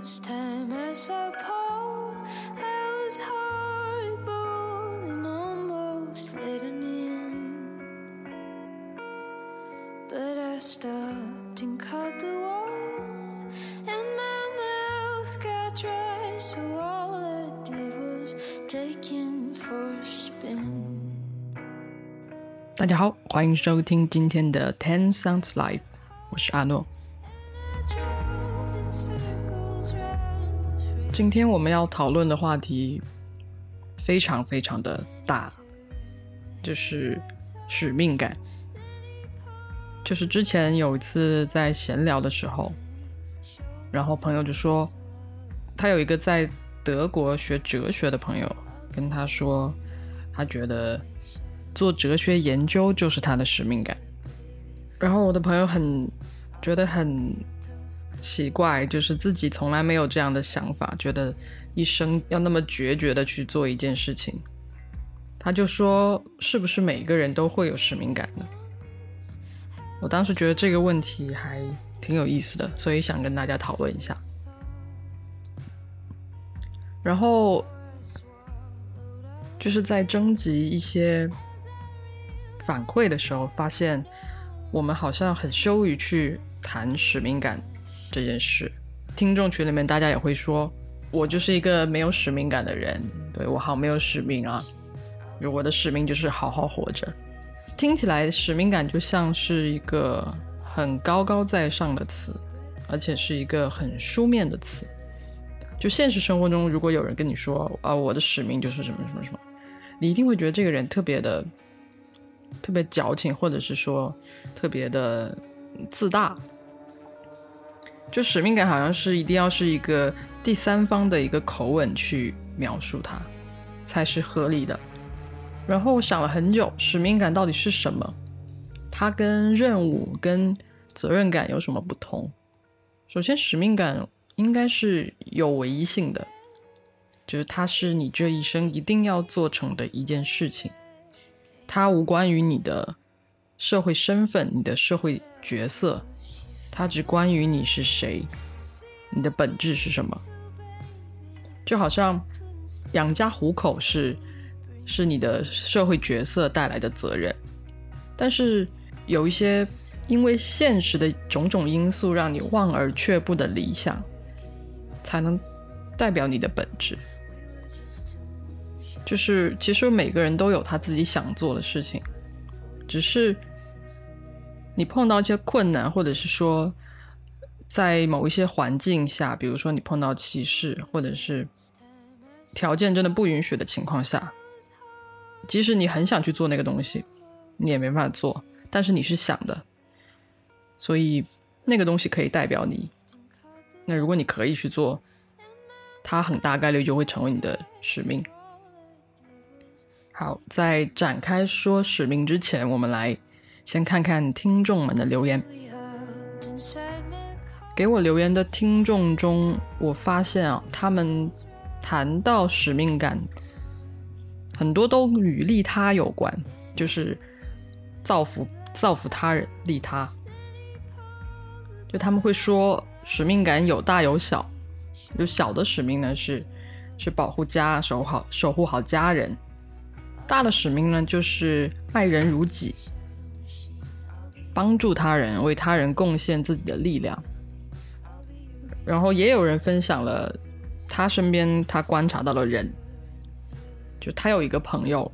This time I saw Paul, that was horrible and almost letting me in. But I stopped and caught the wall, and my mouth got dry, so all I did was take in for a spin. 大家好，欢迎收听今天的 Ten Sounds Live，我是阿诺。 今天我们要讨论的话题非常非常的大，就是使命感。就是之前有一次在闲聊的时候，然后朋友就说，他有一个在德国学哲学的朋友跟他说，他觉得做哲学研究就是他的使命感。然后我的朋友很觉得很奇怪，就是自己从来没有这样的想法，觉得一生要那么决绝的去做一件事情。他就说：“是不是每个人都会有使命感呢？”我当时觉得这个问题还挺有意思的，所以想跟大家讨论一下。然后就是在征集一些反馈的时候，发现我们好像很羞于去谈使命感这件事。听众群里面大家也会说，我就是一个没有使命感的人，对我好没有使命啊！我的使命就是好好活着。听起来使命感就像是一个很高高在上的词，而且是一个很书面的词。就现实生活中，如果有人跟你说啊，我的使命就是什么什么什么，你一定会觉得这个人特别的、特别矫情，或者是说特别的自大。就使命感好像是一定要是一个第三方的一个口吻去描述它，才是合理的。然后我想了很久，使命感到底是什么？它跟任务、跟责任感有什么不同？首先，使命感应该是有唯一性的，就是它是你这一生一定要做成的一件事情，它无关于你的社会身份、你的社会角色，它只关于你是谁，你的本质是什么。就好像养家糊口是是你的社会角色带来的责任，但是有一些因为现实的种种因素让你望而却步的理想，才能代表你的本质。就是其实每个人都有他自己想做的事情，只是你碰到一些困难，或者是说在某一些环境下，比如说你碰到歧视，或者是条件真的不允许的情况下，即使你很想去做那个东西，你也没办法做。但是你是想的，所以那个东西可以代表你。那如果你可以去做，它很大概率就会成为你的使命。好，在展开说使命之前，我们来先看看听众们的留言。给我留言的听众中，我发现啊，他们谈到使命感，很多都与利他有关，就是造福造福他人，利他。就他们会说，使命感有大有小，有小的使命呢是是保护家，守好守护好家人；大的使命呢就是爱人如己，帮助他人，为他人贡献自己的力量。然后也有人分享了他身边他观察到的人，就他有一个朋友，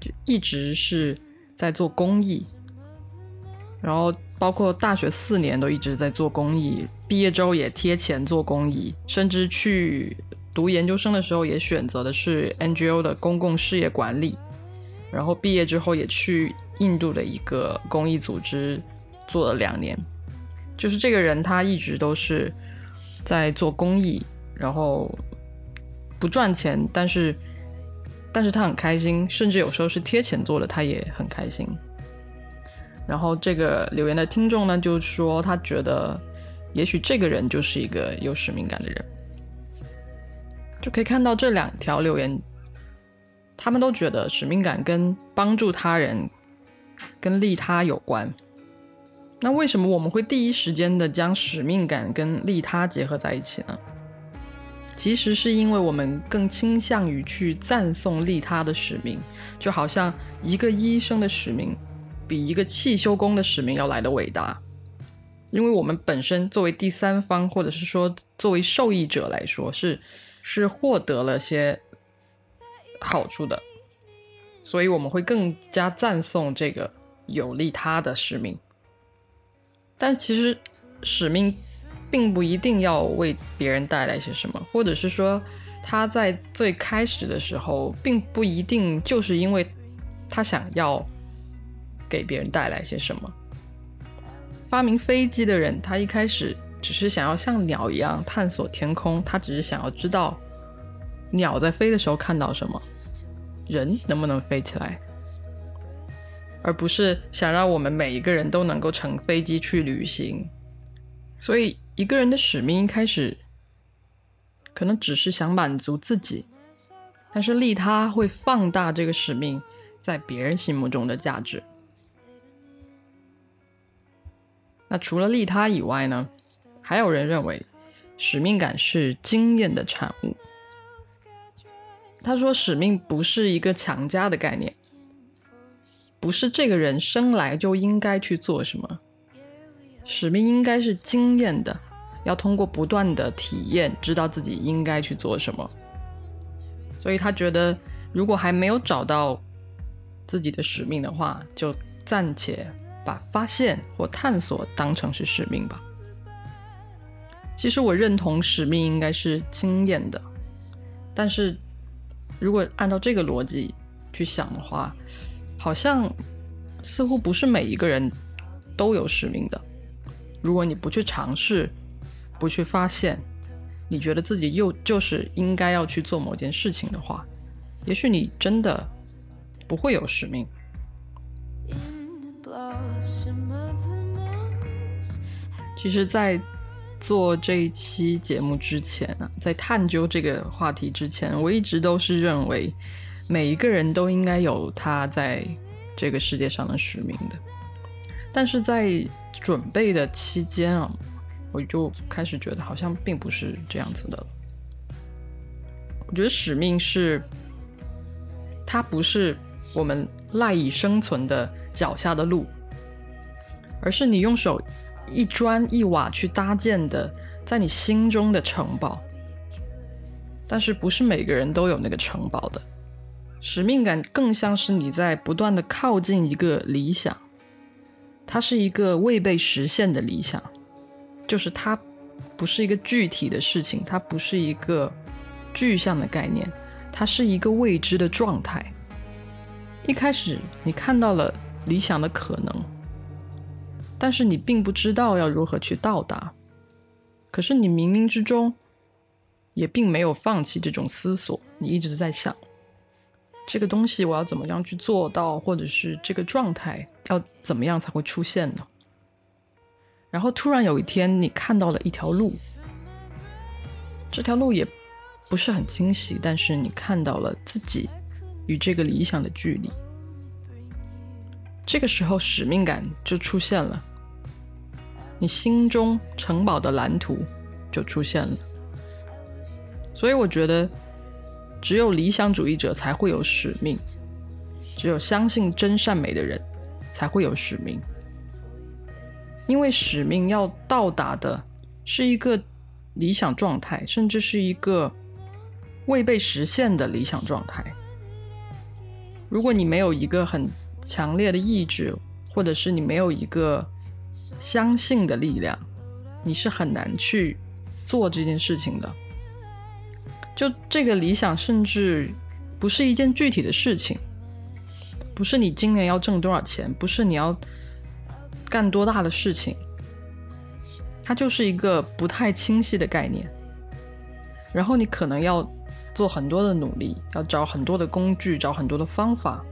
就一直是在做公益，然后包括大学四年都一直在做公益，毕业之后也贴钱做公益，甚至去读研究生的时候也选择的是 NGO 的公共事业管理，然后毕业之后也去印度的一个公益组织做了两年。就是这个人，他一直都是在做公益，然后不赚钱，但是但是他很开心，甚至有时候是贴钱做的，他也很开心。然后这个留言的听众呢，就说他觉得，也许这个人就是一个有使命感的人。就可以看到这两条留言，他们都觉得使命感跟帮助他人、跟利他有关。那为什么我们会第一时间的将使命感跟利他结合在一起呢？其实是因为我们更倾向于去赞颂利他的使命，就好像一个医生的使命比一个汽修工的使命要来的伟大。因为我们本身作为第三方，或者是说作为受益者来说，是是获得了些好处的，所以我们会更加赞颂这个有利他的使命。但其实使命并不一定要为别人带来些什么，或者是说他在最开始的时候，并不一定就是因为他想要给别人带来些什么。发明飞机的人，他一开始只是想要像鸟一样探索天空，他只是想要知道鸟在飞的时候看到什么，人能不能飞起来。而不是想让我们每一个人都能够乘飞机去旅行，所以一个人的使命一开始可能只是想满足自己，但是利他会放大这个使命在别人心目中的价值。那除了利他以外呢，还有人认为使命感是经验的产物。他说，使命不是一个强加的概念。不是这个人生来就应该去做什么，使命应该是经验的，要通过不断的体验，知道自己应该去做什么。所以他觉得，如果还没有找到自己的使命的话，就暂且把发现或探索当成是使命吧。其实我认同使命应该是经验的，但是如果按照这个逻辑去想的话，好像似乎不是每一个人都有使命的。如果你不去尝试，不去发现，你觉得自己又就是应该要去做某件事情的话，也许你真的不会有使命。其实，在做这一期节目之前啊，在探究这个话题之前，我一直都是认为。每一个人都应该有他在这个世界上的使命的，但是在准备的期间啊，我就开始觉得好像并不是这样子的。我觉得使命是，它不是我们赖以生存的脚下的路，而是你用手一砖一瓦去搭建的，在你心中的城堡。但是不是每个人都有那个城堡的。使命感更像是你在不断的靠近一个理想，它是一个未被实现的理想，就是它不是一个具体的事情，它不是一个具象的概念，它是一个未知的状态。一开始你看到了理想的可能，但是你并不知道要如何去到达，可是你冥冥之中也并没有放弃这种思索，你一直在想。这个东西我要怎么样去做到，或者是这个状态要怎么样才会出现呢？然后突然有一天，你看到了一条路，这条路也不是很清晰，但是你看到了自己与这个理想的距离。这个时候，使命感就出现了，你心中城堡的蓝图就出现了。所以我觉得。只有理想主义者才会有使命，只有相信真善美的人才会有使命，因为使命要到达的是一个理想状态，甚至是一个未被实现的理想状态。如果你没有一个很强烈的意志，或者是你没有一个相信的力量，你是很难去做这件事情的。就这个理想，甚至不是一件具体的事情，不是你今年要挣多少钱，不是你要干多大的事情，它就是一个不太清晰的概念。然后你可能要做很多的努力，要找很多的工具，找很多的方法，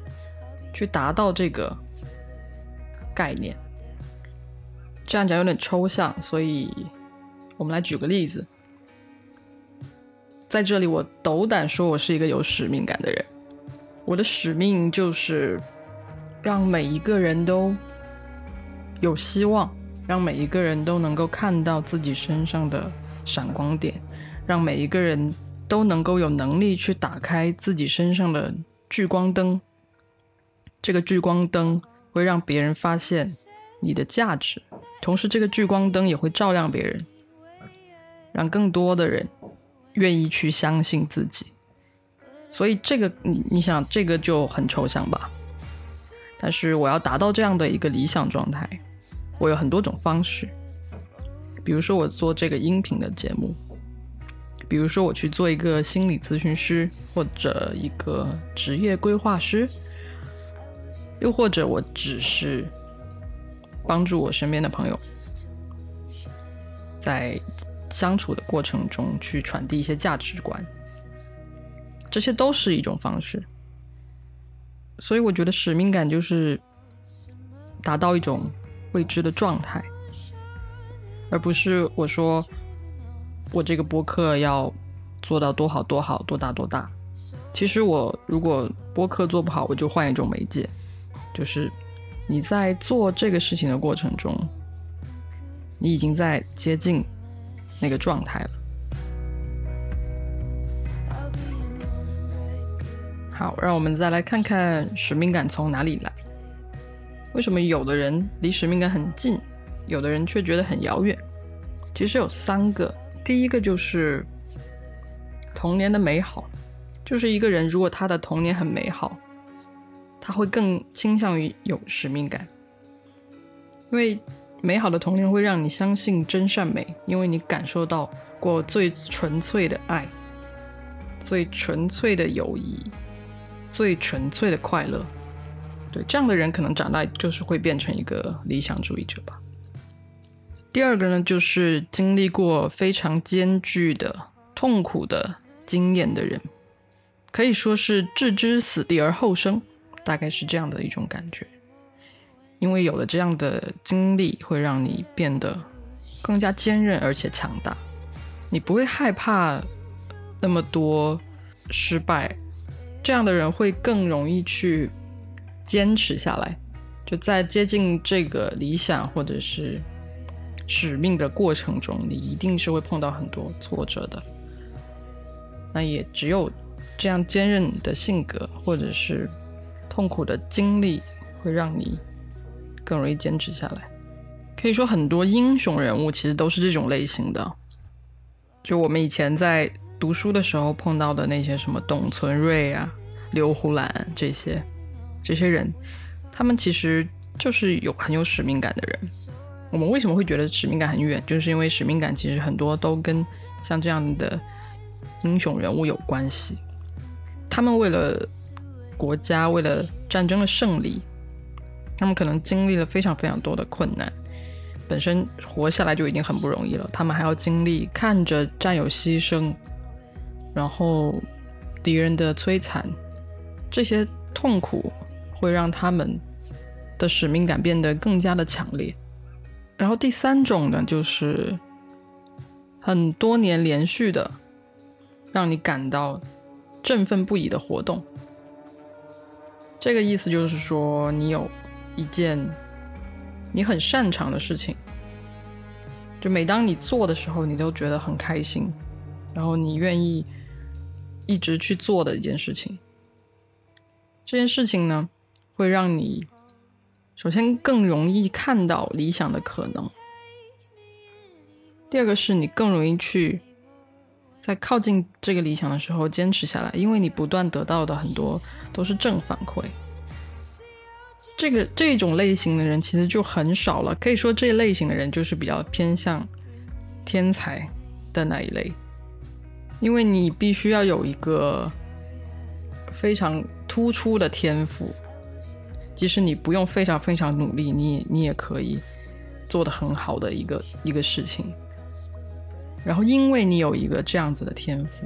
去达到这个概念。这样讲有点抽象，所以我们来举个例子。在这里，我斗胆说，我是一个有使命感的人。我的使命就是让每一个人都有希望，让每一个人都能够看到自己身上的闪光点，让每一个人都能够有能力去打开自己身上的聚光灯。这个聚光灯会让别人发现你的价值，同时这个聚光灯也会照亮别人，让更多的人愿意去相信自己。所以这个你你想这个就很抽象吧？但是我要达到这样的一个理想状态，我有很多种方式。比如说我做这个音频的节目，比如说我去做一个心理咨询师或者一个职业规划师，又或者我只是帮助我身边的朋友，在相处的过程中去传递一些价值观，这些都是一种方式。所以我觉得使命感就是达到一种未知的状态，而不是我说我这个播客要做到多好多好多大多大。其实我如果播客做不好，我就换一种媒介。就是你在做这个事情的过程中，你已经在接近那个状态了。好，让我们再来看看使命感从哪里来。为什么有的人离使命感很近，有的人却觉得很遥远？其实有三个。第一个就是童年的美好，就是一个人如果他的童年很美好，他会更倾向于有使命感，因为美好的童年会让你相信真善美，因为你感受到过最纯粹的爱，最纯粹的友谊。最纯粹的快乐，对这样的人可能长大就是会变成一个理想主义者吧。第二个呢，就是经历过非常艰巨的痛苦的经验的人，可以说是置之死地而后生，大概是这样的一种感觉。因为有了这样的经历，会让你变得更加坚韧而且强大，你不会害怕那么多失败。这样的人会更容易去坚持下来，就在接近这个理想或者是使命的过程中，你一定是会碰到很多挫折的。那也只有这样坚韧的性格，或者是痛苦的经历，会让你更容易坚持下来。可以说，很多英雄人物其实都是这种类型的。就我们以前在。读书的时候碰到的那些什么董存瑞啊、刘胡兰这些这些人，他们其实就是有很有使命感的人。我们为什么会觉得使命感很远？就是因为使命感其实很多都跟像这样的英雄人物有关系。他们为了国家、为了战争的胜利，他们可能经历了非常非常多的困难。本身活下来就已经很不容易了，他们还要经历看着战友牺牲。然后，敌人的摧残，这些痛苦会让他们的使命感变得更加的强烈。然后第三种呢，就是很多年连续的让你感到振奋不已的活动。这个意思就是说，你有一件你很擅长的事情，就每当你做的时候，你都觉得很开心，然后你愿意。一直去做的一件事情，这件事情呢，会让你首先更容易看到理想的可能。第二个是你更容易去在靠近这个理想的时候坚持下来，因为你不断得到的很多都是正反馈。这个这种类型的人其实就很少了，可以说这类型的人就是比较偏向天才的那一类。因为你必须要有一个非常突出的天赋，即使你不用非常非常努力，你你也可以做的很好的一个一个事情。然后，因为你有一个这样子的天赋，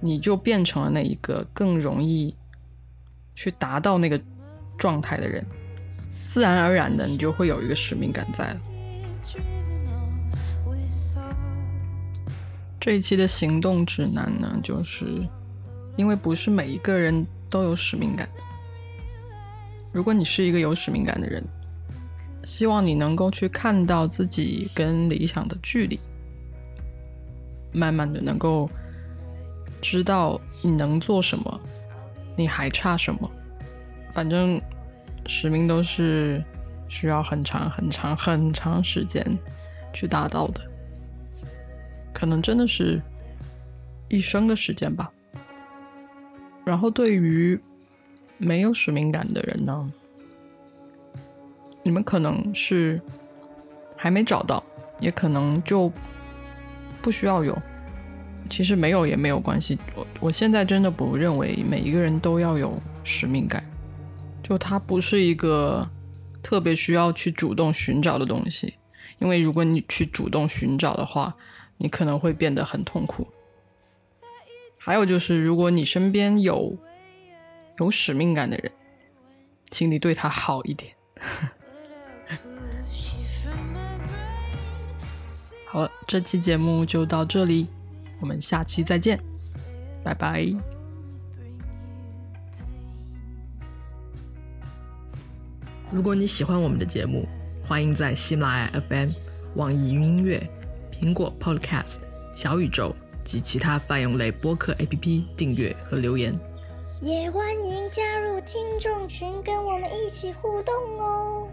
你就变成了那一个更容易去达到那个状态的人，自然而然的，你就会有一个使命感在了。这一期的行动指南呢，就是因为不是每一个人都有使命感的。如果你是一个有使命感的人，希望你能够去看到自己跟理想的距离，慢慢的能够知道你能做什么，你还差什么。反正使命都是需要很长很长很长时间去达到的，可能真的是一生的时间吧。然后对于没有使命感的人呢？你们可能是还没找到，也可能就不需要有。其实没有也没有关系。我我现在真的不认为每一个人都要有使命感，就它不是一个特别需要去主动寻找的东西。因为如果你去主动寻找的话，你可能会变得很痛苦。还有就是，如果你身边有有使命感的人，请你对他好一点。好了，这期节目就到这里，我们下期再见，拜拜。如果你喜欢我们的节目，欢迎在喜马拉雅 FM、网易云音乐、苹果 Podcast、小宇宙及其他泛用类播客 APP 订阅和留言。也欢迎加入听众群，跟我们一起互动哦。